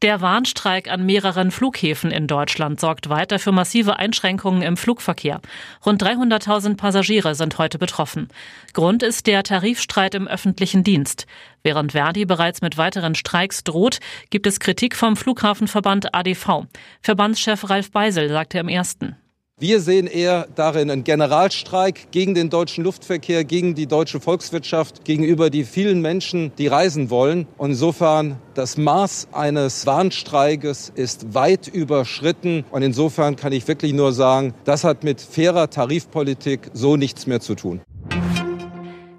Der Warnstreik an mehreren Flughäfen in Deutschland sorgt weiter für massive Einschränkungen im Flugverkehr. Rund 300.000 Passagiere sind heute betroffen. Grund ist der Tarifstreit im öffentlichen Dienst. Während Verdi bereits mit weiteren Streiks droht, gibt es Kritik vom Flughafenverband ADV. Verbandschef Ralf Beisel sagte im ersten. Wir sehen eher darin einen Generalstreik gegen den deutschen Luftverkehr, gegen die deutsche Volkswirtschaft, gegenüber die vielen Menschen, die reisen wollen. Und insofern das Maß eines Warnstreikes ist weit überschritten. Und insofern kann ich wirklich nur sagen, das hat mit fairer Tarifpolitik so nichts mehr zu tun.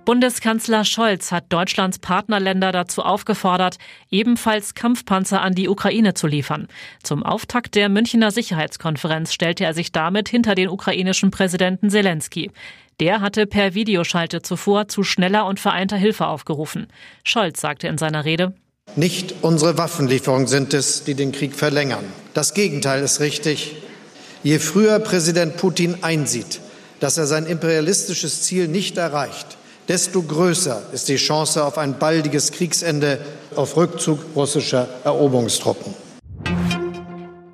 Bundeskanzler Scholz hat Deutschlands Partnerländer dazu aufgefordert, ebenfalls Kampfpanzer an die Ukraine zu liefern. Zum Auftakt der Münchner Sicherheitskonferenz stellte er sich damit hinter den ukrainischen Präsidenten Zelensky. Der hatte per Videoschalte zuvor zu schneller und vereinter Hilfe aufgerufen. Scholz sagte in seiner Rede, nicht unsere Waffenlieferungen sind es, die den Krieg verlängern. Das Gegenteil ist richtig. Je früher Präsident Putin einsieht, dass er sein imperialistisches Ziel nicht erreicht, desto größer ist die Chance auf ein baldiges Kriegsende, auf Rückzug russischer Eroberungstruppen.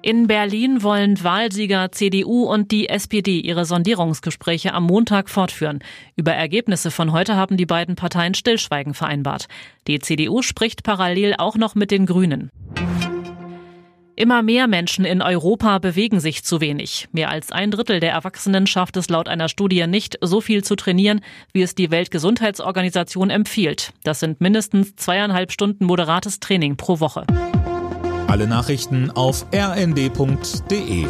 In Berlin wollen Wahlsieger CDU und die SPD ihre Sondierungsgespräche am Montag fortführen. Über Ergebnisse von heute haben die beiden Parteien Stillschweigen vereinbart. Die CDU spricht parallel auch noch mit den Grünen. Immer mehr Menschen in Europa bewegen sich zu wenig. Mehr als ein Drittel der Erwachsenen schafft es laut einer Studie nicht, so viel zu trainieren, wie es die Weltgesundheitsorganisation empfiehlt. Das sind mindestens zweieinhalb Stunden moderates Training pro Woche. Alle Nachrichten auf rnd.de